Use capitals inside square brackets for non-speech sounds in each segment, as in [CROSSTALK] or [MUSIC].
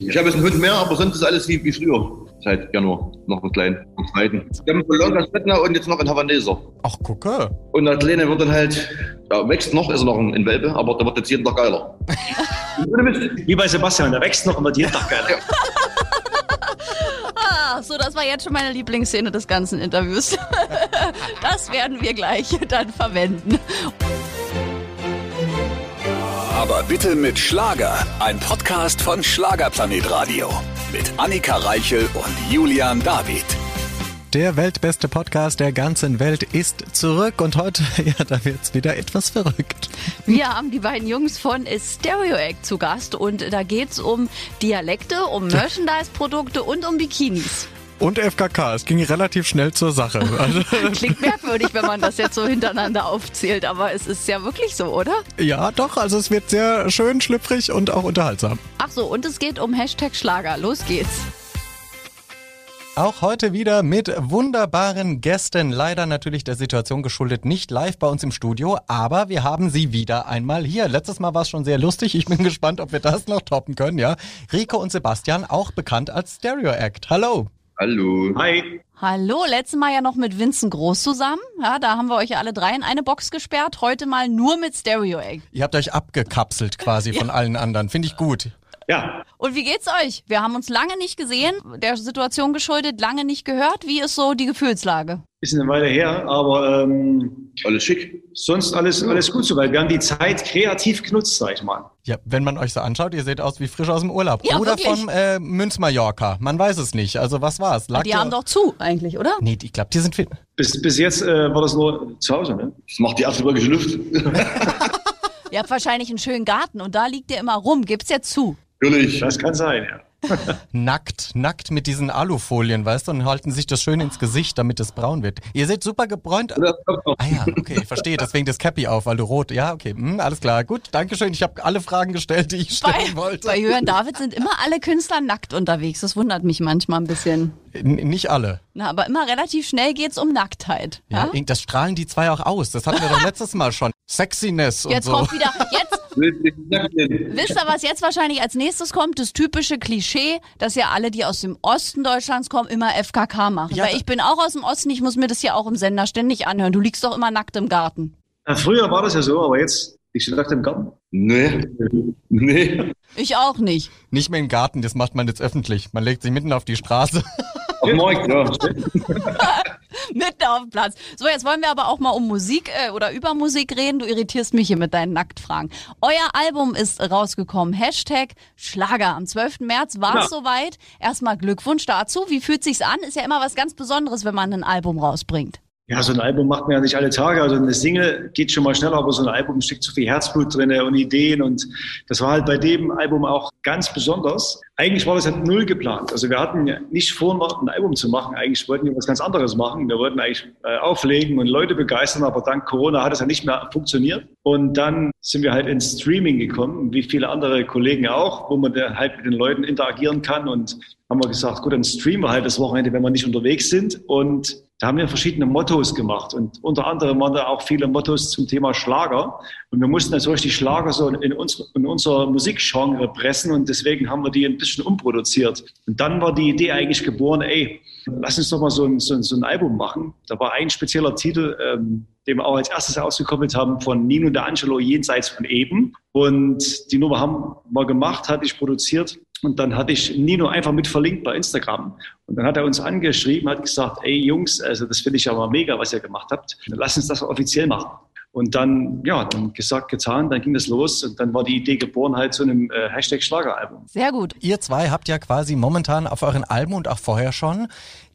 Ich habe jetzt einen Hund mehr, aber sonst ist alles wie, wie früher. Seit Januar noch einen kleinen, einen zweiten. Wir haben Colonga Stettner und jetzt noch einen Havaneser. Ach, gucke. Und der Kleine wird dann halt, ja, wächst noch, ist er noch ein, Welpe, aber der wird jetzt jeden Tag geiler. [LAUGHS] Wie bei Sebastian, der wächst noch und wird jeden Tag geiler. [LAUGHS] Ah, so, das war jetzt schon meine Lieblingsszene des ganzen Interviews. [LAUGHS] Das werden wir gleich dann verwenden. Aber bitte mit Schlager. Ein Podcast von Schlagerplanet Radio. Mit Annika Reichel und Julian David. Der weltbeste Podcast der ganzen Welt ist zurück und heute, [LAUGHS] ja, da wird's wieder etwas verrückt. Wir haben die beiden Jungs von Stereo Act zu Gast und da geht's um Dialekte, um Merchandise-Produkte und um Bikinis. Und FKK, es ging relativ schnell zur Sache. [LAUGHS] Also, Klingt merkwürdig, wenn man das jetzt so hintereinander aufzählt, aber es ist ja wirklich so, oder? ja, doch, also es wird sehr schön, schlüpfrig und auch unterhaltsam. Ach so, und es geht um Hashtag Schlager. Los geht's. Auch heute wieder mit wunderbaren Gästen. Leider natürlich der Situation geschuldet nicht live bei uns im Studio, aber wir haben sie wieder einmal hier. Letztes Mal war es schon sehr lustig. Ich bin [LAUGHS] gespannt, ob wir das noch toppen können, ja. Rico und Sebastian, auch bekannt als Stereo Act. Hallo. Hallo. Hi. Hallo, letztes Mal ja noch mit Vincent Groß zusammen. Ja, da haben wir euch ja alle drei in eine Box gesperrt. Heute mal nur mit Stereo Egg. Ihr habt euch abgekapselt quasi von allen anderen. Finde ich gut. Ja, Und wie geht's euch? Wir haben uns lange nicht gesehen, der Situation geschuldet, lange nicht gehört. Wie ist so die Gefühlslage? ist eine Weile her, aber ähm, Alles schick. sonst alles, alles gut soweit. Wir haben die Zeit kreativ genutzt, sag ich mal. Ja, wenn man euch so anschaut, ihr seht aus wie frisch aus dem Urlaub. Ja, Oder wirklich. vom äh, Münz-Mallorca. Man weiß es nicht. Also was war's? Lag Die haben doch zu, eigentlich, oder? Nee, ich glaube, die sind fit. Bis, bis jetzt äh, war das nur zu Hause, ne? Das macht die erste Wolke Luft. [LAUGHS] Ihr habt wahrscheinlich einen schönen Garten und da liegt ihr immer rum. Gibt's ja zu. Natürlich. Das kann sein, ja. [LAUGHS] Nackt, nackt mit diesen Alufolien, weißt du, und halten sich das schön ins Gesicht, damit es braun wird. Ihr seht super gebräunt. Ah ja, okay, ich verstehe. Deswegen das Cappy auf, weil du rot. Ja, okay, hm, alles klar. Gut, Dankeschön. Ich habe alle Fragen gestellt, die ich Bei, stellen wollte. bei Jörn David sind immer alle Künstler nackt unterwegs. Das wundert mich manchmal ein bisschen. N nicht alle. Na, aber immer relativ schnell geht's um Nacktheit. Ja, Ja? das strahlen die zwei auch aus. Das hatten wir doch letztes Mal schon. Sexiness und Jetzt so. kommt wieder, jetzt, [LAUGHS] wisst ihr, was jetzt wahrscheinlich als nächstes kommt? Das typische Klischee, dass ja alle, die aus dem Osten Deutschlands kommen, immer FKK machen. Ja, Weil ich bin auch aus dem Osten, ich muss mir das ja auch im Sender ständig anhören. Du liegst doch immer nackt im Garten. ja. Früher war das ja so, aber jetzt liegst du nackt im Garten. Nee. Nee. Ich auch nicht. Nicht mehr im Garten, das macht man jetzt öffentlich. Man legt sich mitten auf die Straße. Auf Markt, ja. [LAUGHS] [LAUGHS] Mitten auf dem Platz. So, jetzt wollen wir aber auch mal um Musik äh, oder über Musik reden. Du irritierst mich hier mit deinen Nacktfragen. Euer Album ist rausgekommen. Hashtag Schlager. Am 12. März war es Ja. soweit. Erstmal Glückwunsch dazu. Wie fühlt sich's an? Ist ja immer was ganz Besonderes, wenn man ein Album rausbringt. Ja, so ein Album macht man ja nicht alle Tage. Also eine Single geht schon mal schneller, aber so ein Album steckt so viel Herzblut drinne und Ideen. Und das war halt bei dem Album auch ganz besonders. Eigentlich war das ja null geplant. Also wir hatten nicht vor, ein Album zu machen. Eigentlich wollten wir was ganz anderes machen. Wir wollten eigentlich äh, auflegen und Leute begeistern, aber dank Corona hat es ja nicht mehr funktioniert. Und dann sind wir halt ins Streaming gekommen, wie viele andere Kollegen auch, wo man halt mit den Leuten interagieren kann. Und haben wir gesagt, gut, dann streamen wir halt das Wochenende, wenn wir nicht unterwegs sind. Und da haben wir verschiedene Mottos gemacht und unter anderem waren da auch viele Mottos zum Thema Schlager. Und wir mussten natürlich die Schlager so in, uns, in unser Musikgenre pressen und deswegen haben wir die ein bisschen umproduziert. Und dann war die Idee eigentlich geboren, ey, lass uns doch mal so ein, so ein, so ein Album machen. Da war ein spezieller Titel, ähm, den wir auch als erstes ausgekoppelt haben von Nino D'Angelo, Jenseits von Eben. Und die Nummer haben wir gemacht, hatte ich produziert. Und dann hatte ich Nino einfach mit verlinkt bei Instagram. Und dann hat er uns angeschrieben, hat gesagt, ey Jungs, also das finde ich ja mal mega, was ihr gemacht habt. Lass uns das offiziell machen. Und dann, ja, dann gesagt, getan, dann ging das los und dann war die Idee geboren halt zu einem äh, Hashtag Schlageralbum. Sehr gut. Ihr zwei habt ja quasi momentan auf euren Alben und auch vorher schon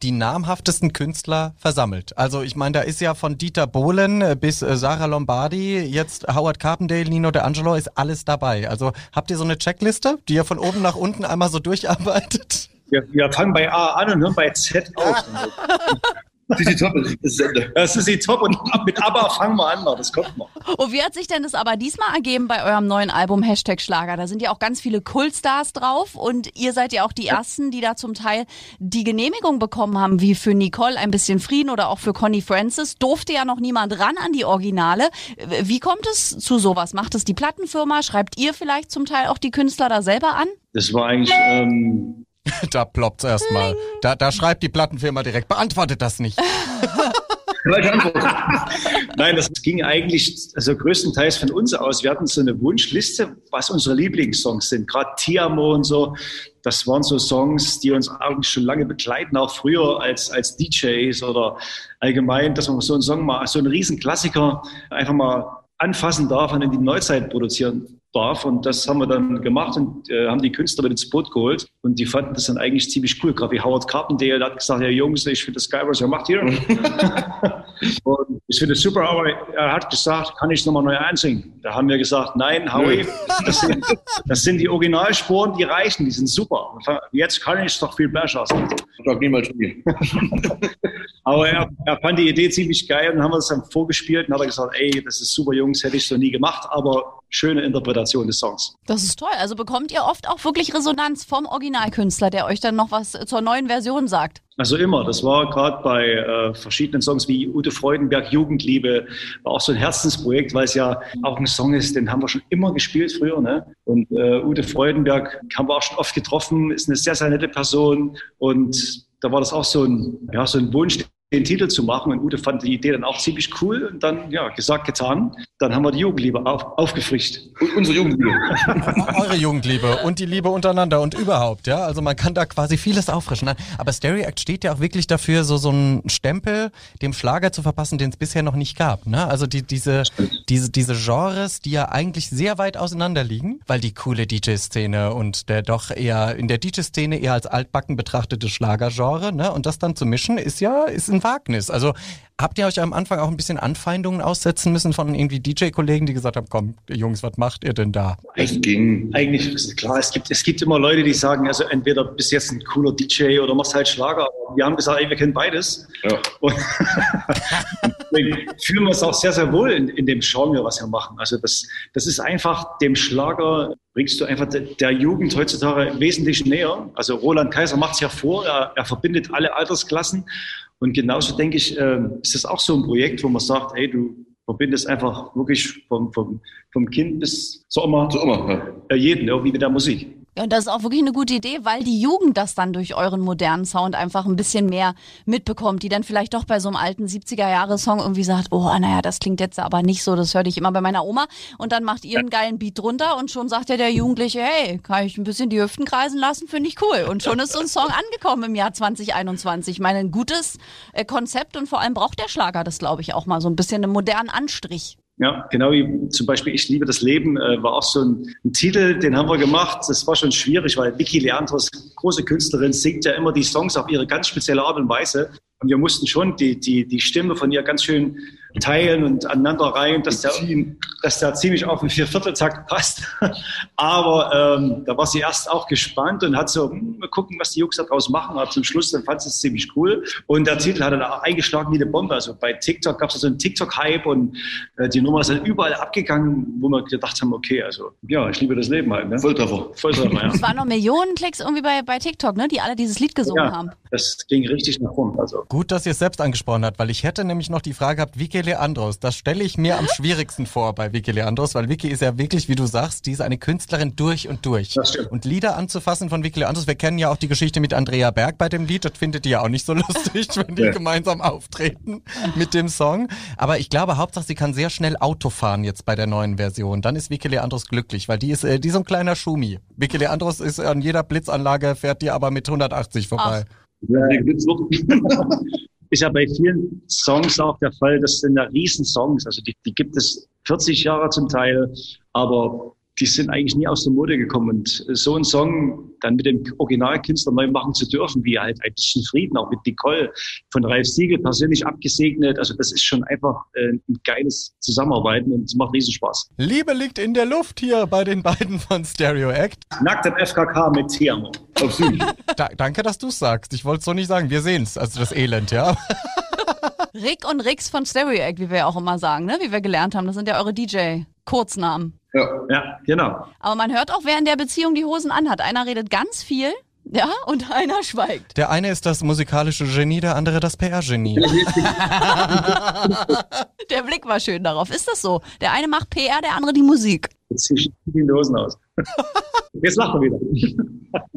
die namhaftesten Künstler versammelt. Also ich meine, da ist ja von Dieter Bohlen äh, bis äh, Sarah Lombardi, jetzt Howard Carpendale, Nino D'Angelo, ist alles dabei. Also habt ihr so eine Checkliste, die ihr von oben nach unten einmal so [LAUGHS] durcharbeitet? Wir, wir fangen bei A an und hören bei Z auf. [LAUGHS] Sisi Top ist das Ende. Das ist die Top und mit ABBA fangen wir an, das kommt noch. Und wie hat sich denn das aber diesmal ergeben bei eurem neuen Album Hashtag Schlager? Da sind ja auch ganz viele Kultstars drauf und ihr seid ja auch die Ersten, die da zum Teil die Genehmigung bekommen haben, wie für Nicole ein bisschen Frieden oder auch für Connie Francis. Durfte ja noch niemand ran an die Originale. Wie kommt es zu sowas? Macht es die Plattenfirma? Schreibt ihr vielleicht zum Teil auch die Künstler da selber an? Das war eigentlich, ähm, [LAUGHS] Da ploppt's erstmal. Da, da schreibt die Plattenfirma direkt, beantwortet das nicht. [LAUGHS] Nein, das ging eigentlich also größtenteils von uns aus. Wir hatten so eine Wunschliste, was unsere Lieblingssongs sind. Gerade Tiamo und so. Das waren so Songs, die uns eigentlich schon lange begleiten, auch früher als, als DJs oder allgemein, dass man so einen Song mal, so einen Riesenklassiker einfach mal anfassen darf und in die Neuzeit produzieren darf. Und das haben wir dann gemacht und äh, haben die Künstler mit ins Boot geholt. Und die fanden das dann eigentlich ziemlich cool. Gerade wie Howard Carpendale der hat gesagt, ja Jungs, ich finde das geil, was ihr macht hier. [LAUGHS] und ich finde es super, aber er hat gesagt, kann ich nochmal neu einsingen? Da haben wir gesagt, nein, Howie, das sind, das sind die Originalspuren, die reichen, die sind super. Jetzt kann ich es doch viel besser. Ich sag niemals nie. [LAUGHS] Aber er, er fand die Idee ziemlich geil und haben wir es dann vorgespielt und hat er gesagt, ey, das ist super, Jungs, hätte ich so nie gemacht, aber schöne Interpretation des Songs. Das ist toll. Also bekommt ihr oft auch wirklich Resonanz vom Originalkünstler, der euch dann noch was zur neuen Version sagt? Also immer. Das war gerade bei äh, verschiedenen Songs wie Ute Freudenberg, Jugendliebe, war auch so ein Herzensprojekt, weil es ja auch ein Song ist, den haben wir schon immer gespielt früher. Ne? Und äh, Ute Freudenberg haben wir auch schon oft getroffen, ist eine sehr, sehr nette Person. Und da war das auch so ein, ja, so ein Wunsch, den Titel zu machen. Und Ute fand die Idee dann auch ziemlich cool und dann, ja, gesagt, getan. Dann haben wir die Jugendliebe auf, aufgefrischt. Und unsere Jugendliebe. [LAUGHS] Eure Jugendliebe und die Liebe untereinander und überhaupt, ja. Also man kann da quasi vieles auffrischen. Nein, Aber Stereo Act steht ja auch wirklich dafür, so, so einen Stempel dem Schlager zu verpassen, den es bisher noch nicht gab. Ne? Also die, diese, diese, diese Genres, die ja eigentlich sehr weit auseinander liegen, weil die coole DJ-Szene und der doch eher in der DJ-Szene eher als altbacken betrachtete Schlagergenre, ne? Und das dann zu mischen, ist ja, ist ein Wagnis. Also habt ihr euch am Anfang auch ein bisschen Anfeindungen aussetzen müssen von irgendwie DJ-Kollegen, die gesagt haben, komm, Jungs, was macht ihr denn da? Es ging. Eigentlich ist klar, es gibt, es gibt immer Leute, die sagen, also entweder bist jetzt ein cooler DJ oder machst halt Schlager. Aber wir haben gesagt, ey, wir können beides. Ja. Und [LAUGHS] deswegen fühlen wir uns auch sehr, sehr wohl in, in dem Genre, was wir machen. Also das, das ist einfach dem Schlager bringst du einfach de- der Jugend heutzutage wesentlich näher. Also Roland Kaiser macht es ja vor, er, er verbindet alle Altersklassen. Und genauso denke ich, ähm, ist das auch so ein Projekt, wo man sagt, ey, du verbindest einfach wirklich vom, vom, vom Kind bis zur Oma, So immer. Ja. äh, jeden irgendwie mit der Musik. Ja, und das ist auch wirklich eine gute Idee, weil die Jugend das dann durch euren modernen Sound einfach ein bisschen mehr mitbekommt, die dann vielleicht doch bei so einem alten 70er-Jahre-Song irgendwie sagt, oh, naja, das klingt jetzt aber nicht so, das hörte ich immer bei meiner Oma. Und dann macht ihr einen geilen Beat drunter und schon sagt ja der Jugendliche, hey, kann ich ein bisschen die Hüften kreisen lassen, finde ich cool. Und schon ist so ein Song angekommen im Jahr 2021. Ich meine, ein gutes äh, Konzept und vor allem braucht der Schlager das, glaube ich, auch mal so ein bisschen einen modernen Anstrich. Ja, genau wie zum Beispiel Ich liebe das Leben äh, war auch so ein, ein Titel, den haben wir gemacht. Das war schon schwierig, weil Vicky Leandros, große Künstlerin, singt ja immer die Songs auf ihre ganz spezielle Art und Weise. Und wir mussten schon die, die, die Stimme von ihr ganz schön teilen und aneinander reihen, dass der, dass der ziemlich auf den Viervierteltakt passt. [LAUGHS] Aber ähm, da war sie erst auch gespannt und hat so, hm, mal gucken, was die Jungs da draus machen. Aber zum Schluss dann fand sie es ziemlich cool. Und der Titel hat dann auch eingeschlagen wie eine Bombe. Also bei TikTok gab es so einen TikTok-Hype und äh, die Nummer ist dann überall abgegangen, wo wir gedacht haben, okay, also ja, ich liebe das Leben halt. Ne? Volltreffer. Volltreffer, ja. Es waren noch Millionen Klicks irgendwie bei, bei TikTok, ne, die alle dieses Lied gesungen ja, haben. das ging richtig nach vorn. Also Gut, dass ihr es selbst angesprochen habt, weil ich hätte nämlich noch die Frage gehabt, Vicky Leandros, das stelle ich mir am schwierigsten vor bei Vicky Leandros, weil Vicky ist ja wirklich, wie du sagst, die ist eine Künstlerin durch und durch. Das stimmt. Und Lieder anzufassen von Vicky Leandros, wir kennen ja auch die Geschichte mit Andrea Berg bei dem Lied, das findet ihr ja auch nicht so [LAUGHS] lustig, wenn die Ja. gemeinsam auftreten mit dem Song. Aber ich glaube, Hauptsache, sie kann sehr schnell Auto fahren jetzt bei der neuen Version. Dann ist Vicky Leandros glücklich, weil die ist, äh, die ist so ein kleiner Schumi. Vicky Leandros ist an jeder Blitzanlage, fährt die aber mit 180 vorbei. Den gibt's noch. Ist ja bei vielen Songs auch der Fall, das sind ja Riesensongs. Also die, die gibt es 40 Jahre zum Teil, aber die sind eigentlich nie aus der Mode gekommen. Und so einen Song dann mit dem Originalkünstler neu machen zu dürfen, wie halt ein bisschen Frieden, auch mit Nicole von Ralf Siegel persönlich abgesegnet. Also das ist schon einfach äh, ein geiles Zusammenarbeiten und es macht riesen Spaß. Liebe liegt in der Luft hier bei den beiden von Stereo Act. Nackt im FKK mit Tiamo. Absolut. [LAUGHS] Da, danke, dass du es sagst. Ich wollte es so nicht sagen. Wir sehen's, also das Elend, ja. Rick und Rix von Stereo Act, wie wir ja auch immer sagen, ne? wie wir gelernt haben. Das sind ja eure DJ-Kurznamen. Ja. Ja, genau. Aber man hört auch, wer in der Beziehung die Hosen anhat. Einer redet ganz viel, ja, und [LAUGHS] einer schweigt. Der eine ist das musikalische Genie, der andere das PR-Genie. [LAUGHS] Der Blick war schön darauf. Ist das so? Der eine macht PR, der andere die Musik. Jetzt zieh ich die Hosen aus. [LAUGHS] Jetzt lacht er wieder.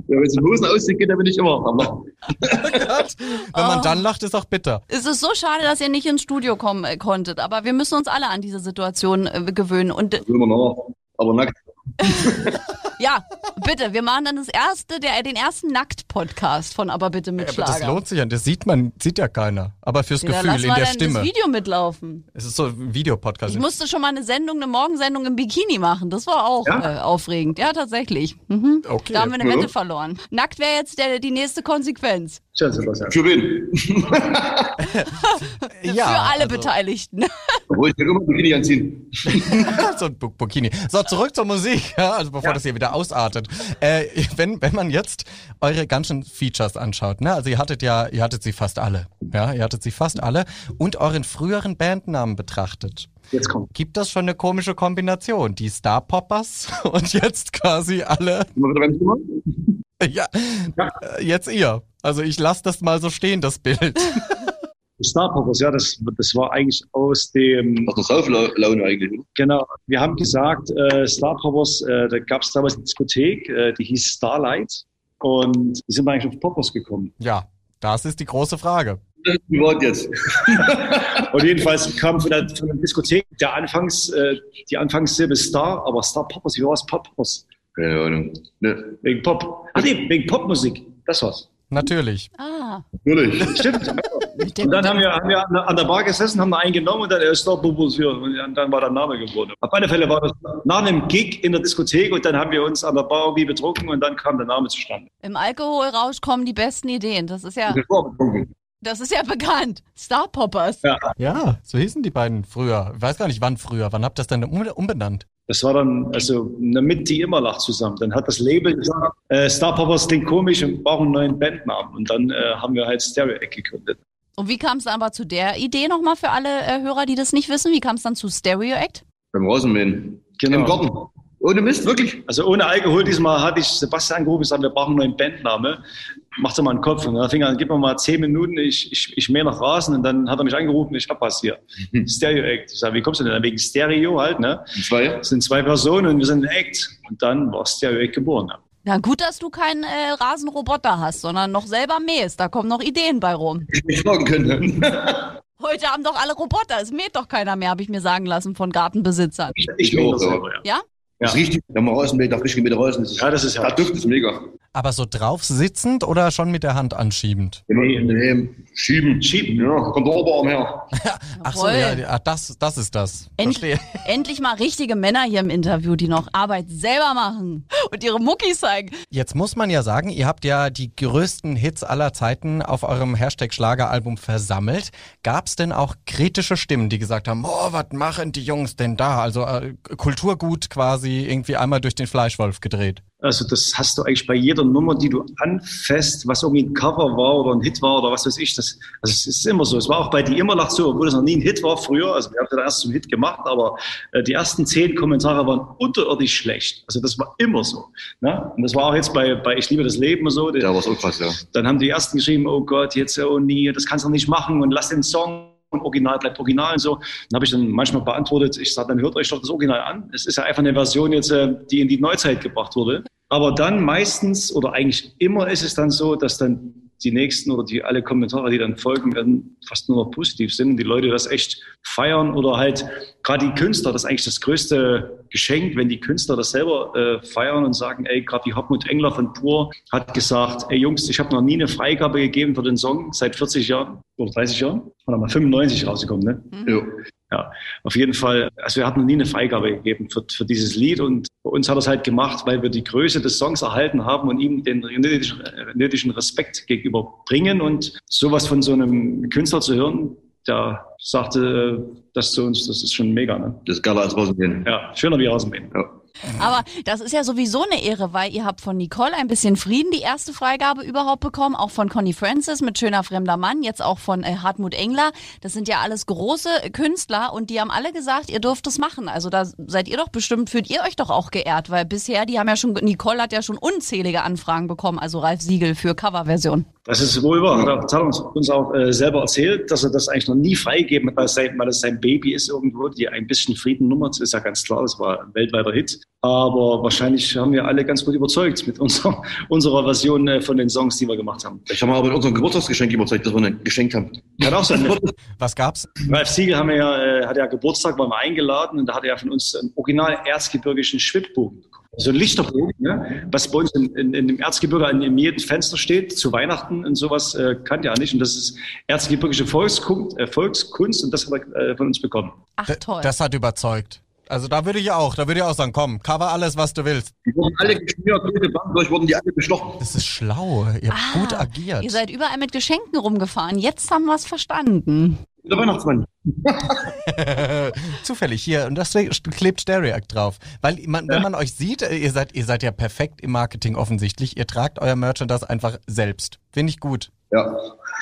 Ja, wenn es in Hosen aussieht, geht er bin ich immer. Aber [LAUGHS] Wenn man dann lacht, ist auch bitter. Es ist so schade, dass ihr nicht ins Studio kommen äh, konntet, aber wir müssen uns alle an diese Situation äh, gewöhnen. Und äh, will man noch. Aber nackt. [LAUGHS] ja, bitte, wir machen dann das erste, der, den ersten Nackt-Podcast von Aber bitte mit Aber das lohnt sich ja, das sieht man, sieht ja keiner. Aber fürs Ja, Gefühl in der dann Stimme. das Video mitlaufen. Es ist so ein Videopodcast. Ich musste schon mal eine Sendung, eine Morgensendung im Bikini machen. Das war auch Ja? äh, aufregend. Ja, tatsächlich. Mhm. Okay. Da haben wir eine Ja. Wette verloren. Nackt wäre jetzt der, die nächste Konsequenz. Schön, Sebastian. Für wen? [LAUGHS] ja, Für alle also, Beteiligten. Obwohl ich kann immer Bikini anziehen. [LAUGHS] so ein Bikini. So, zurück zur Musik, ja, also bevor das hier wieder ausartet. Äh, wenn, wenn man jetzt eure ganzen Features anschaut, ne, also ihr hattet ja, ihr hattet sie fast alle, ja, ihr hattet sie fast alle und euren früheren Bandnamen betrachtet. Jetzt kommt. Gibt das schon eine komische Kombination? Die Star Poppers [LAUGHS] und jetzt quasi alle, [LAUGHS] Thema? ja, äh, jetzt ihr. Also ich lasse das mal so stehen, das Bild. [LAUGHS] Star Poppers, ja, das, das war eigentlich aus dem, Aus der Sauflaune eigentlich. oder? genau, wir haben gesagt, äh, Star Poppers, äh, da gab es damals eine Diskothek, äh, die hieß Starlight und die sind eigentlich auf Poppers gekommen. Ja, das ist die große Frage. Ist privat jetzt. [LAUGHS] Und jedenfalls kam von der, von der Diskothek der Anfangs, äh, die Anfangssilbe Star, aber Star Poppers, wie war es? Poppers. Keine Ahnung. Ne, Wegen Pop. Ach nee, wegen Popmusik. Das war's. Natürlich. Ah, natürlich. Stimmt. Und dann haben wir, haben wir an der- Bar gesessen, haben da einen genommen und dann er ist Star Poppers hier. Und dann war der Name geworden. Auf alle Fälle war das nach einem Gig in der Diskothek und dann haben wir uns an der Bar irgendwie betrunken und dann kam der Name zustande. Im Alkoholrausch kommen die besten Ideen. Das ist ja. Das ist ja bekannt. Star Poppers. Ja. Ja, so hießen die beiden früher. Ich weiß gar nicht, wann früher. Wann habt ihr das denn um- umbenannt? Das war dann, also mit die Immerlach zusammen. Dann hat das Label gesagt, äh, Star Poppers klingt komisch und brauchen einen neuen Bandnamen. Und dann äh, haben wir halt Stereo Egg gegründet. Und wie kam es aber zu der Idee nochmal für alle äh, Hörer, die das nicht wissen? Wie kam es dann zu Stereo Act? Beim Rasenmähen. Genau. Im Garten. Ohne Mist, wirklich. Also ohne Alkohol diesmal hatte ich Sebastian angerufen und gesagt, wir brauchen einen neuen Bandname. Mach doch mal einen Kopf. Und dann fing er an, gib mir mal zehn Minuten, ich, ich, ich mähe noch Rasen. Und dann hat er mich angerufen, ich hab was hier. Stereo Act. Ich sag, wie kommst du denn? da? Wegen Stereo halt, ne? Zwei. Das sind zwei Personen und wir sind ein Act. Und dann war Stereo Act geboren. Ja. Na gut, dass du keinen äh, Rasenroboter hast, sondern noch selber mähst. Da kommen noch Ideen bei rum. Ich mich fragen können. [LAUGHS] [LAUGHS] Heute haben doch alle Roboter. Es mäht doch keiner mehr, habe ich mir sagen lassen von Gartenbesitzern. Ich, Ich mähe auch, das ja. selber, ja. Ja? Das ist richtig. Wenn man Rasenmäht, da frisch gemähte Rasen. Das ist, Ja, das ist ja- Da duft es mega. Aber so drauf sitzend oder schon mit der Hand anschiebend? Nee, nee, schieben. Schieben. Ja, kommt der Oberarm her. Ach so, ja, das, das ist das. End Verstehe. endlich mal richtige Männer hier im Interview, die noch Arbeit selber machen [LAUGHS] und ihre Muckis zeigen. Jetzt muss man ja sagen, ihr habt ja die größten Hits aller Zeiten auf eurem Hashtag Schlageralbum versammelt. Gab es denn auch kritische Stimmen, die gesagt haben, oh, was machen die Jungs denn da? Also äh, Kulturgut quasi irgendwie einmal durch den Fleischwolf gedreht. Also das hast du eigentlich bei jeder Nummer, die du anfasst, was irgendwie ein Cover war oder ein Hit war oder was weiß ich. Das, also es ist immer so. Es war auch bei Die Immerlach so, obwohl es noch nie ein Hit war früher. Also wir haben das erst zum Hit gemacht, aber äh, die ersten zehn Kommentare waren unterirdisch schlecht. Also das war immer so. Ne? Und das war auch jetzt bei, bei Ich liebe das Leben so. Ja, war auch krass, ja. Dann haben die ersten geschrieben, oh Gott, jetzt oh nie, das kannst du nicht machen und lass den Song und Original bleibt Original und so. Dann habe ich dann manchmal beantwortet, ich sage, dann hört euch doch das Original an. Es ist ja einfach eine Version jetzt, äh, die in die Neuzeit gebracht wurde. Aber dann meistens oder eigentlich immer ist es dann so, dass dann die nächsten oder die alle Kommentare, die dann folgen, dann fast nur noch positiv sind und die Leute das echt feiern oder halt gerade die Künstler, das ist eigentlich das größte Geschenk, wenn die Künstler das selber äh, feiern und sagen, ey, gerade die Hartmut Engler von Pur hat gesagt, ey Jungs, ich habe noch nie eine Freigabe gegeben für den Song seit 40 Jahren oder 30 Jahren, oder mal 95 rausgekommen, ne? ja. Ja, auf jeden Fall. Also wir hatten noch nie eine Freigabe gegeben für, für dieses Lied und bei uns hat er es halt gemacht, weil wir die Größe des Songs erhalten haben und ihm den nötigen, äh, nötigen Respekt gegenüber bringen und sowas von so einem Künstler zu hören, der sagte äh, das zu uns, das ist schon mega. Ne? Das ist geiler als Rasenmähen. Ja, schöner wie Rasenmähen. Ja. Aber das ist ja sowieso eine Ehre, weil ihr habt von Nicole ein bisschen Frieden die erste Freigabe überhaupt bekommen, auch von Connie Francis mit Schöner fremder Mann, jetzt auch von äh, Hartmut Engler. Das sind ja alles große Künstler und die haben alle gesagt, ihr dürft es machen. Also da seid ihr doch bestimmt, fühlt ihr euch doch auch geehrt, weil bisher, die haben ja schon, Nicole hat ja schon unzählige Anfragen bekommen, also Ralf Siegel für Coverversion. Das ist wohl wahr. Das hat uns, uns auch äh, selber erzählt, dass er das eigentlich noch nie freigegeben hat, weil es sein, Baby ist irgendwo. Die ein bisschen Frieden Nummer, das ist ja ganz klar, das war ein weltweiter Hit. Aber wahrscheinlich haben wir alle ganz gut überzeugt mit unserer, [LAUGHS] unserer Version äh, von den Songs, die wir gemacht haben. Ich habe mal aber in unserem Geburtstagsgeschenk überzeugt, das wir ein geschenkt haben. Hat auch sein. [LAUGHS] Was gab's? Ralf Siegel haben wir ja, äh, hat ja Geburtstag, waren wir eingeladen und da hat er ja von uns einen original erzgebirgischen Schwibbogen bekommen. So ein Lichterbogen, ne? was bei uns in, in, in dem Erzgebirge an jedem Fenster steht, zu Weihnachten und sowas äh, kannte er nicht. Und das ist erzgebirgische Volkskunst, äh, Volkskunst und das hat er äh, von uns bekommen. Ach toll. Das hat überzeugt. Also da würde ich auch, da würde ich auch sagen, komm, cover alles, was du willst. Die wurden alle geschmiert, Bank durch wurden die alle bestochen. Das ist schlau. Ihr habt Ah, gut agiert. Ihr seid überall mit Geschenken rumgefahren. Jetzt haben wir es verstanden. Der Weihnachtsmann. [LAUGHS] Zufällig hier und das klebt Stereact drauf, weil man, wenn man euch sieht, äh, ihr seid ihr seid ja perfekt im Marketing offensichtlich. Ihr tragt euer Merchandise einfach selbst. Finde ich gut. Ja.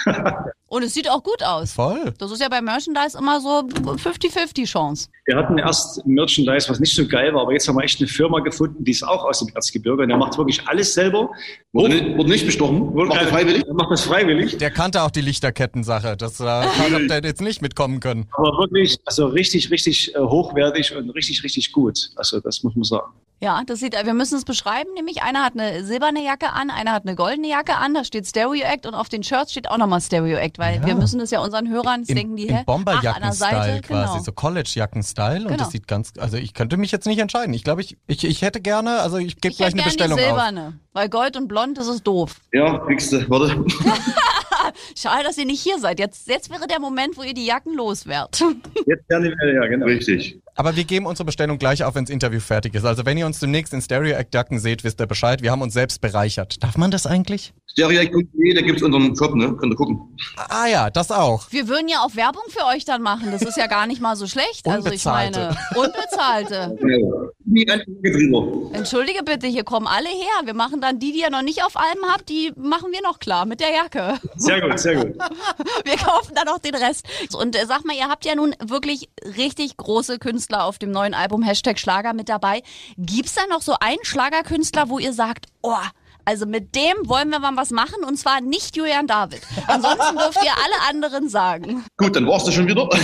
[LAUGHS] Und es sieht auch gut aus. Voll. Das ist ja bei Merchandise immer so 50-50 Chance. Wir hatten erst Merchandise, was nicht so geil war, aber jetzt haben wir echt eine Firma gefunden, die ist auch aus dem Erzgebirge und der macht wirklich alles selber. Wurde, nicht, wurde nicht bestochen. Wurde macht er freiwillig. Er macht das freiwillig. Der kannte auch die Lichterketten-Sache. Das äh, [LAUGHS] hat der jetzt nicht mitkommen können. Aber wirklich, also richtig, richtig äh, hochwertig und richtig, richtig gut. Also das muss man sagen. Ja, das sieht, wir müssen es beschreiben, nämlich einer hat eine silberne Jacke an, einer hat eine goldene Jacke an, da steht Stereo Act und auf den Shirts steht auch nochmal Stereo Act, weil Ja. wir müssen das ja unseren Hörern, jetzt Im, denken die, hä? Ach, an der Bomberjacken-Style Seite, quasi, genau. so College-Jacken-Style. Und Genau. das sieht ganz, also ich könnte mich jetzt nicht entscheiden. Ich glaube, ich, ich, ich hätte gerne, also ich gebe Ich gleich eine gern die Bestellung auf. silberne, weil Gold und Blond, das ist doof. Ja, kriegst du. Warte. [LAUGHS] Schade, dass ihr nicht hier seid. Jetzt, jetzt wäre der Moment, wo ihr die Jacken loswerdet. Jetzt wir, ja, genau. Richtig. Aber wir geben unsere Bestellung gleich auf, wenn das Interview fertig ist. Also wenn ihr uns demnächst in Stereo Act Jacken seht, wisst ihr Bescheid. Wir haben uns selbst bereichert. Darf man das eigentlich? Stereoact.de, da gibt's unseren Shop, ne? Könnt ihr gucken. Ah ja, das auch. Wir würden ja auch Werbung für euch dann machen. Das ist ja gar nicht mal so schlecht. Also ich meine, unbezahlte. [LAUGHS] Entschuldige bitte, hier kommen alle her. Wir machen dann die, die ihr noch nicht auf Alben habt, die machen wir noch klar mit der Jacke. Sehr gut, sehr gut. [LAUGHS] Wir kaufen dann auch den Rest. Und äh, sag mal, ihr habt ja nun wirklich richtig große Künstler auf dem neuen Album Hashtag Schlager mit dabei. Gibt's da noch so einen Schlagerkünstler, wo ihr sagt, oh, also mit dem wollen wir mal was machen und zwar nicht Julian David. Ansonsten dürft ihr alle anderen sagen. Gut, dann war's das schon wieder. [LAUGHS]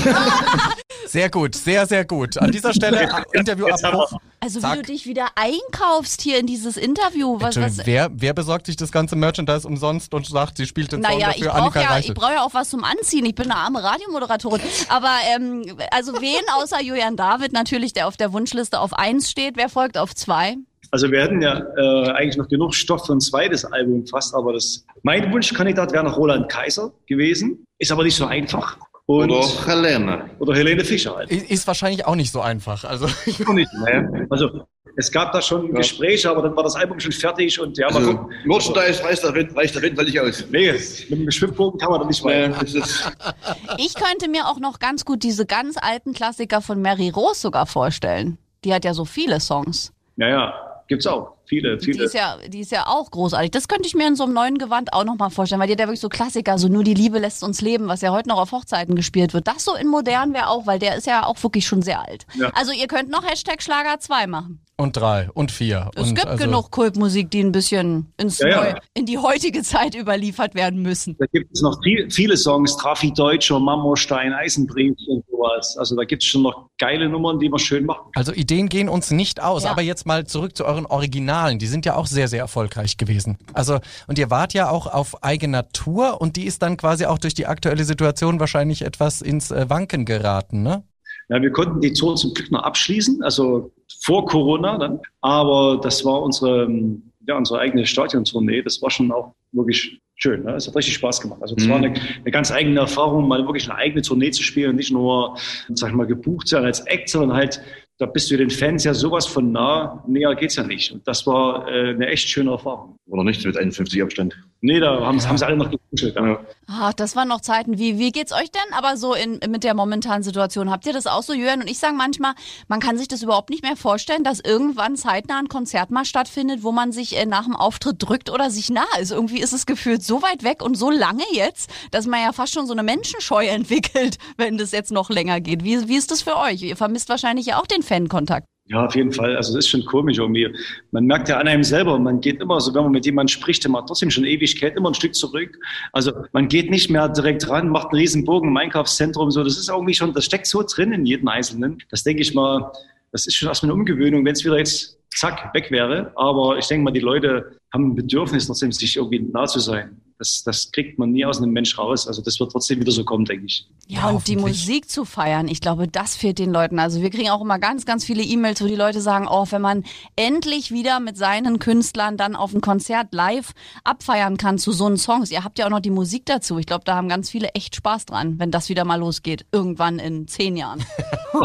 Sehr gut, sehr, sehr gut. An dieser Stelle äh, Interviewabbruch. Also wie du dich wieder einkaufst hier in dieses Interview. Was, was, wer, wer besorgt sich das ganze Merchandise umsonst und sagt, sie spielt den Song Naja, ich dafür brauche Annika ja, Reichel? ich brauch ja auch was zum Anziehen. Ich bin eine arme Radiomoderatorin. Aber ähm, also wen außer Julian David natürlich, der auf der Wunschliste auf eins steht, wer folgt auf zwei? Also wir hätten ja äh, eigentlich noch genug Stoff für ein zweites Album fast, aber das, mein Wunschkandidat wäre noch Roland Kaiser gewesen. Ist aber nicht so einfach. Und, Oder oder, Helene. Helene Fischer halt. Ist wahrscheinlich auch nicht so einfach. Also [LAUGHS] Auch nicht, ne? Also es gab da schon Gespräche, aber dann war das Album schon fertig und ja, mal Also, gucken. Merchandise reicht darin, reicht darin völlig aus. Nee, mit dem Schwimmbogen kann man da nicht ist, [LAUGHS] Ich könnte mir auch noch ganz gut diese ganz alten Klassiker von Mary Rose sogar vorstellen. Die hat ja so viele Songs. Ja, ja, gibt's auch. Viele, Die viele. ist ja, die ist ja auch großartig. Das könnte ich mir in so einem neuen Gewand auch noch mal vorstellen, weil die hat ja wirklich so Klassiker, so nur die Liebe lässt uns leben, was ja heute noch auf Hochzeiten gespielt wird. Das so in modern wäre auch, weil der ist ja auch wirklich schon sehr alt. Ja. Also ihr könnt noch Hashtag Schlager 2 machen. Und drei und vier. Es und gibt also, genug Kultmusik, die ein bisschen ins Ja, ja. Neu, in die heutige Zeit überliefert werden müssen. Da gibt es noch viel, viele Songs, Trafi Deutscher, Marmorstein, Eisenbrief und sowas. Also da gibt es schon noch geile Nummern, die wir schön machen. Also Ideen gehen uns nicht aus, Ja. aber jetzt mal zurück zu euren Originalen. Die sind ja auch sehr, sehr erfolgreich gewesen. Also, und ihr wart ja auch auf eigener Tour und die ist dann quasi auch durch die aktuelle Situation wahrscheinlich etwas ins äh, Wanken geraten, ne? Ja, wir konnten die Tour zum Glück noch abschließen, also vor Corona dann. Aber das war unsere, ähm, ja, unsere eigene Stadiontournee. Das war schon auch wirklich schön. Ne? Es hat richtig Spaß gemacht. Also das Mhm. war eine, eine ganz eigene Erfahrung, mal wirklich eine eigene Tournee zu spielen und nicht nur, sag ich mal, gebucht sein als Act, sondern halt, da bist du den Fans ja sowas von nah. Näher geht's ja nicht. Und das war äh, eine echt schöne Erfahrung. oder nichts mit 51 Abstand. Nee, da haben, haben sie alle noch gekuschelt. Ja. Ach, das waren noch Zeiten. Wie, wie geht's euch denn aber so in, mit der momentanen Situation? Habt ihr das auch so, Jürgen? Und ich sage manchmal, man kann sich das überhaupt nicht mehr vorstellen, dass irgendwann zeitnah ein Konzert mal stattfindet, wo man sich äh, nach dem Auftritt drückt oder sich nah ist. Irgendwie ist es gefühlt so weit weg und so lange jetzt, dass man ja fast schon so eine Menschenscheu entwickelt, [LAUGHS] wenn das jetzt noch länger geht. Wie, wie ist das für euch? Ihr vermisst wahrscheinlich ja auch den Fankontakt. Ja, auf jeden Fall. Also das ist schon komisch irgendwie. Man merkt ja an einem selber, man geht immer so, wenn man mit jemandem spricht, macht trotzdem schon Ewigkeit immer ein Stück zurück. Also man geht nicht mehr direkt ran, macht einen riesen Bogen im Einkaufszentrum. So, das ist irgendwie schon, das steckt so drin in jedem Einzelnen. Das denke ich mal, das ist schon erstmal eine Umgewöhnung, wenn es wieder jetzt zack weg wäre. Aber ich denke mal, die Leute haben ein Bedürfnis trotzdem, sich irgendwie nah zu sein das, das kriegt man nie aus einem Mensch raus. Also das wird trotzdem wieder so kommen, denke ich. Ja, und die Musik zu feiern, ich glaube, das fehlt den Leuten. Also wir kriegen auch immer ganz, ganz viele E-Mails, wo die Leute sagen, oh, wenn man endlich wieder mit seinen Künstlern dann auf ein Konzert live abfeiern kann zu so einen Songs. Ihr habt ja auch noch die Musik dazu. Ich glaube, da haben ganz viele echt Spaß dran, wenn das wieder mal losgeht. Irgendwann in zehn Jahren. [LAUGHS]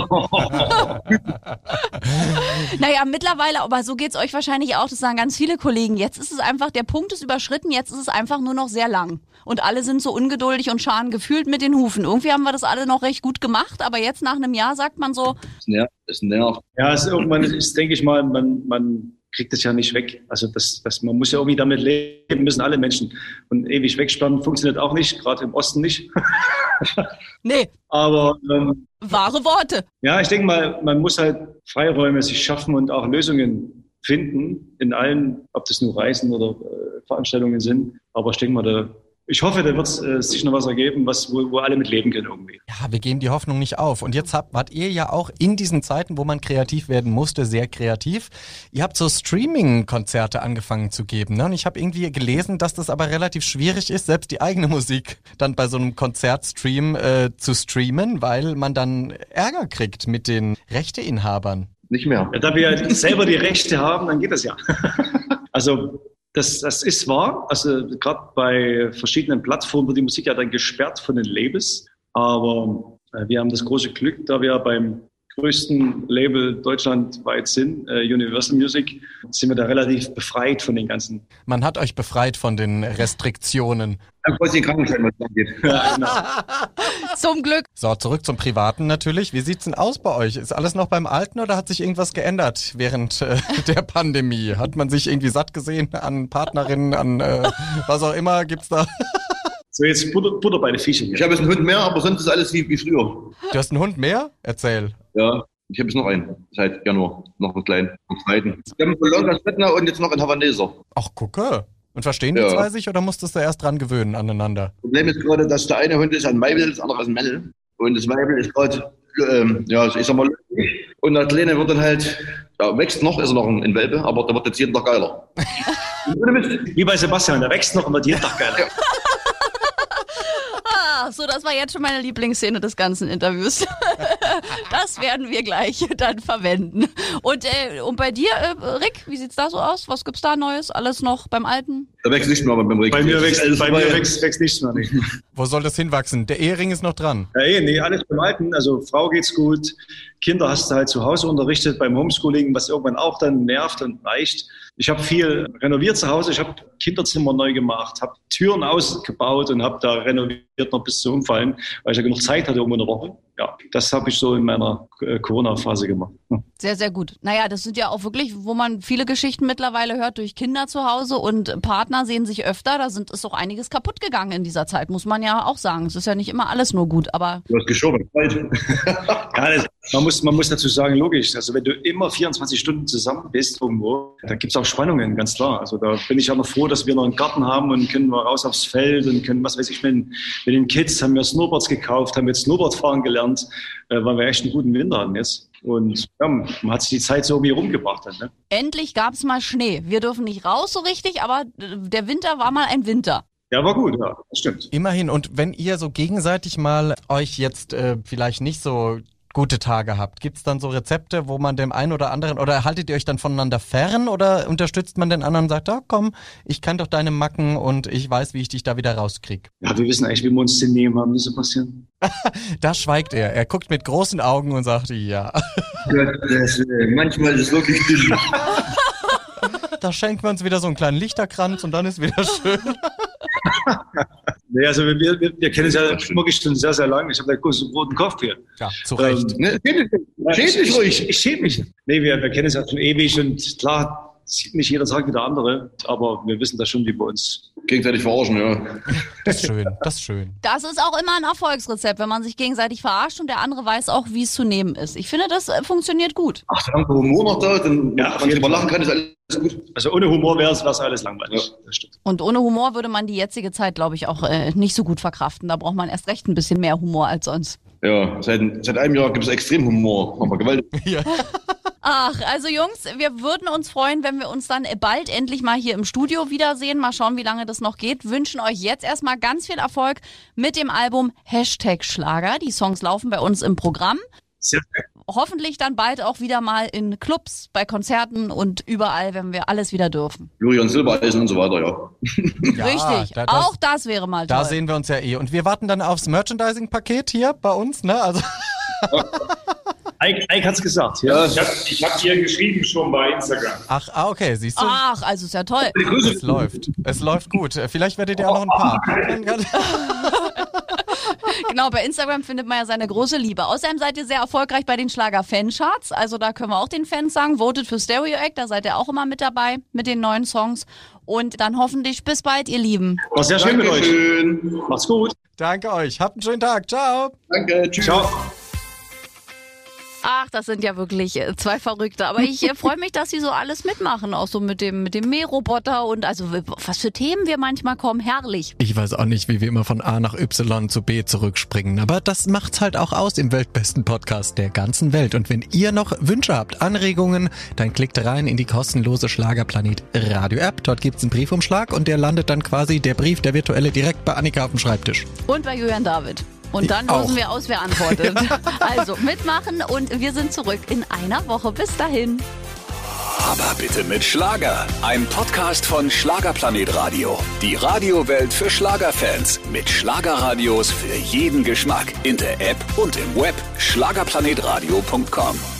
naja, mittlerweile, aber so geht's euch wahrscheinlich auch. Das sagen ganz viele Kollegen. Jetzt ist es einfach, der Punkt ist überschritten. Jetzt ist es einfach nur noch noch sehr lang. Und alle sind so ungeduldig und scharen gefühlt mit den Hufen. Irgendwie haben wir das alle noch recht gut gemacht, aber jetzt nach einem Jahr sagt man so. Das nervt. Das nervt. Ja, es ist irgendwann ist, denke ich mal, man, man kriegt das ja nicht weg. Also das, das, man muss ja irgendwie damit leben, müssen alle Menschen. Und ewig wegsperren funktioniert auch nicht, gerade im Osten nicht. [LAUGHS] nee. Aber ähm, wahre Worte. Ja, ich denke mal, man muss halt Freiräume sich schaffen und auch Lösungen finden in allen, ob das nur Reisen oder äh, Veranstaltungen sind. Aber ich denke mal, da, ich hoffe, da wird äh, sich noch was ergeben, was, wo, wo alle mit leben können irgendwie. Ja, wir geben die Hoffnung nicht auf. Und jetzt habt, wart ihr ja auch in diesen Zeiten, wo man kreativ werden musste, sehr kreativ. Ihr habt so Streaming-Konzerte angefangen zu geben. Ne? Und ich habe irgendwie gelesen, dass das aber relativ schwierig ist, selbst die eigene Musik dann bei so einem Konzertstream äh, zu streamen, weil man dann Ärger kriegt mit den Rechteinhabern. Nicht mehr. Ja, da wir selber die Rechte haben, dann geht das ja. [LAUGHS] also das, das ist wahr. Also gerade bei verschiedenen Plattformen wird die Musik ja dann gesperrt von den Labels. Aber äh, wir haben das große Glück, da wir beim größten Label deutschlandweit sind, äh, Universal Music, sind wir da relativ befreit von den ganzen. Man hat euch befreit von den Restriktionen. Dann kurz die Krankenschein, was da geht. Ja, genau. [LAUGHS] zum Glück. So, zurück zum Privaten natürlich. Wie sieht's denn aus bei euch? Ist alles noch beim Alten oder hat sich irgendwas geändert während äh, [LAUGHS] der Pandemie? Hat man sich irgendwie satt gesehen an Partnerinnen, an äh, was auch immer? Gibt's da? [LAUGHS] So, jetzt Butter, Butter bei den Fischen. Ich habe jetzt einen Hund mehr, aber sonst ist alles wie, wie früher. Du hast einen Hund mehr? Erzähl. Ja, ich habe jetzt noch einen. Seit Januar. Noch einen kleinen. Einen zweiten. Wir haben Bologna Svettner und jetzt noch einen Havaneser. Ach, gucke. Und verstehen die ja. zwei sich oder musstest du erst dran gewöhnen aneinander? Problem ist gerade, dass der eine Hund ist ein Weibel, das andere ist ein Männel. Und das Weibel ist gerade, ähm, ja, ich sag mal, und der Kleine wird dann halt, ja, wächst noch, ist er noch ein Welpe, aber der wird jetzt jeden Tag geiler. [LAUGHS] Wie bei Sebastian, der wächst noch und wird jeden Tag geiler. Ja. so, das war jetzt schon meine Lieblingsszene des ganzen Interviews. [LAUGHS] das werden wir gleich dann verwenden. Und, äh, und bei dir, äh, Rick, wie sieht's da so aus? Was gibt's da Neues? Alles noch beim Alten? Da wächst nichts mehr beim Rick. Bei mir wächst, bei mir wächst, wächst nichts mehr. Nicht. Wo soll das hinwachsen? Der Ehering ist noch dran. Ja, eh, nee, alles beim Alten. Also Frau geht's gut. Kinder hast du halt zu Hause unterrichtet beim Homeschooling, was irgendwann auch dann nervt und reicht. Ich habe viel renoviert zu Hause. Ich habe Kinderzimmer neu gemacht, habe Türen ausgebaut und habe da renoviert noch bis zum Umfallen, weil ich ja genug Zeit hatte um eine Woche ja, das habe ich so in meiner äh, Corona-Phase gemacht. Sehr, sehr gut. Naja, das sind ja auch wirklich, wo man viele Geschichten mittlerweile hört durch Kinder zu Hause und Partner sehen sich öfter. Da sind, ist auch einiges kaputt gegangen in dieser Zeit, muss man ja auch sagen. Es ist ja nicht immer alles nur gut, aber. Du hast geschoben. [LAUGHS] ja, das, man, muss, man muss dazu sagen, logisch, also wenn du immer 24 Stunden zusammen bist irgendwo, da gibt es auch Spannungen, ganz klar. Also da bin ich auch noch froh, dass wir noch einen Garten haben und können mal raus aufs Feld und können, was weiß ich, mit, mit den Kids haben wir Snowboards gekauft, haben jetzt Snowboard fahren gelernt, äh, weil wir echt einen guten Winter hatten jetzt. Und ja, man hat sich die Zeit so irgendwie rumgebracht. Dann, ne? Endlich gab es mal Schnee. Wir dürfen nicht raus so richtig, aber der Winter war mal ein Winter. Ja, war gut, ja, das stimmt. Immerhin. Und wenn ihr so gegenseitig mal euch jetzt äh, vielleicht nicht so gute Tage habt. Gibt es dann so Rezepte, wo man dem einen oder anderen, oder haltet ihr euch dann voneinander fern oder unterstützt man den anderen und sagt, oh, komm, ich kann doch deine Macken und ich weiß, wie ich dich da wieder rauskriege? Ja, wir wissen eigentlich, wie wir uns den nehmen haben, Sebastian. [LAUGHS] da schweigt er. Er guckt mit großen Augen und sagt, ja. [LAUGHS] das, äh, manchmal ist es wirklich dünn. [LAUGHS] da schenken wir uns wieder so einen kleinen Lichterkranz und dann ist wieder schön. Nee, also wir, wir, wir kennen es ja wirklich schon sehr, sehr lange. Ich habe da großen roten Kopf hier. Ja, zu Recht. Ähm, Ne, schäm dich, ruhig. Ich, ich schäme mich. Nee, wir, wir kennen es ja schon ewig und klar, sieht nicht jeder Tag wie der andere, aber wir wissen das schon, wie bei uns. Gegenseitig verarschen, ja. Das ist schön, das ist schön. Das ist auch immer ein Erfolgsrezept, wenn man sich gegenseitig verarscht und der andere weiß auch, wie es zu nehmen ist. Ich finde, das äh, funktioniert gut. Ach, solange der Humor noch da, dann Ja, ja, man jeden drüber lachen kann, ist alles gut. Also ohne Humor wäre es was alles langweilig. Das stimmt. Und ohne Humor würde man die jetzige Zeit, glaube ich, auch äh, nicht so gut verkraften. Da braucht man erst recht ein bisschen mehr Humor als sonst. Ja, seit, seit einem Jahr gibt es Extremhumor. Aber gewaltig. [LAUGHS] Ja. [LAUGHS] Ach, also Jungs, wir würden uns freuen, wenn wir uns dann bald endlich mal hier im Studio wiedersehen. Mal schauen, wie lange das noch geht. Wünschen euch jetzt erstmal ganz viel Erfolg mit dem Album Hashtag Schlager. Die Songs laufen bei uns im Programm. Sehr, Hoffentlich dann bald auch wieder mal in Clubs, bei Konzerten und überall, wenn wir alles wieder dürfen. Julian Silbereisen und so weiter, ja. [LAUGHS] Ja, Richtig. da- das- auch das wäre mal Da toll. sehen wir uns ja eh. Und wir warten dann aufs Merchandising-Paket hier bei uns, ne? Also, [LAUGHS] [LAUGHS] Ike, Ike hat es gesagt. Ja. Ich habe hab dir geschrieben schon bei Instagram. ach, ah, okay, siehst du? Ach, also ist ja toll. Es läuft. Es läuft gut. Vielleicht werdet ihr auch noch ein paar. [LAUGHS] Genau, bei Instagram findet man ja seine große Liebe. Außerdem seid ihr sehr erfolgreich bei den Schlager-Fancharts. Also da können wir auch den Fans sagen, votet für Stereo Act, da seid ihr auch immer mit dabei mit den neuen Songs. Und dann hoffentlich bis bald, ihr Lieben. War sehr schön mit euch. Dankeschön. Macht's gut. Danke euch. Habt einen schönen Tag. Ciao. Danke, tschüss. Ciao. Ach, das sind ja wirklich äh, zwei Verrückte. Aber ich äh, freue mich, dass sie so alles mitmachen. Auch so mit dem, mit dem Mähroboter und also was für Themen wir manchmal kommen. Herrlich. Ich weiß auch nicht, wie wir immer von A nach Y zu B zurückspringen, aber das macht's halt auch aus im weltbesten Podcast der ganzen Welt. Und wenn ihr noch Wünsche habt, Anregungen, dann klickt rein in die kostenlose Schlagerplanet Radio App. Dort gibt's einen Briefumschlag und der landet dann quasi der Brief, der virtuelle, direkt bei Annika auf dem Schreibtisch. Und bei Julian David. Und dann Auch. losen wir aus, wer antwortet. [LAUGHS] Also mitmachen und wir sind zurück in einer Woche. Bis dahin. Aber bitte mit Schlager. Ein Podcast von Schlagerplanet Radio. Die Radiowelt für Schlagerfans. Mit Schlagerradios für jeden Geschmack. In der App und im Web. Schlagerplanetradio.com.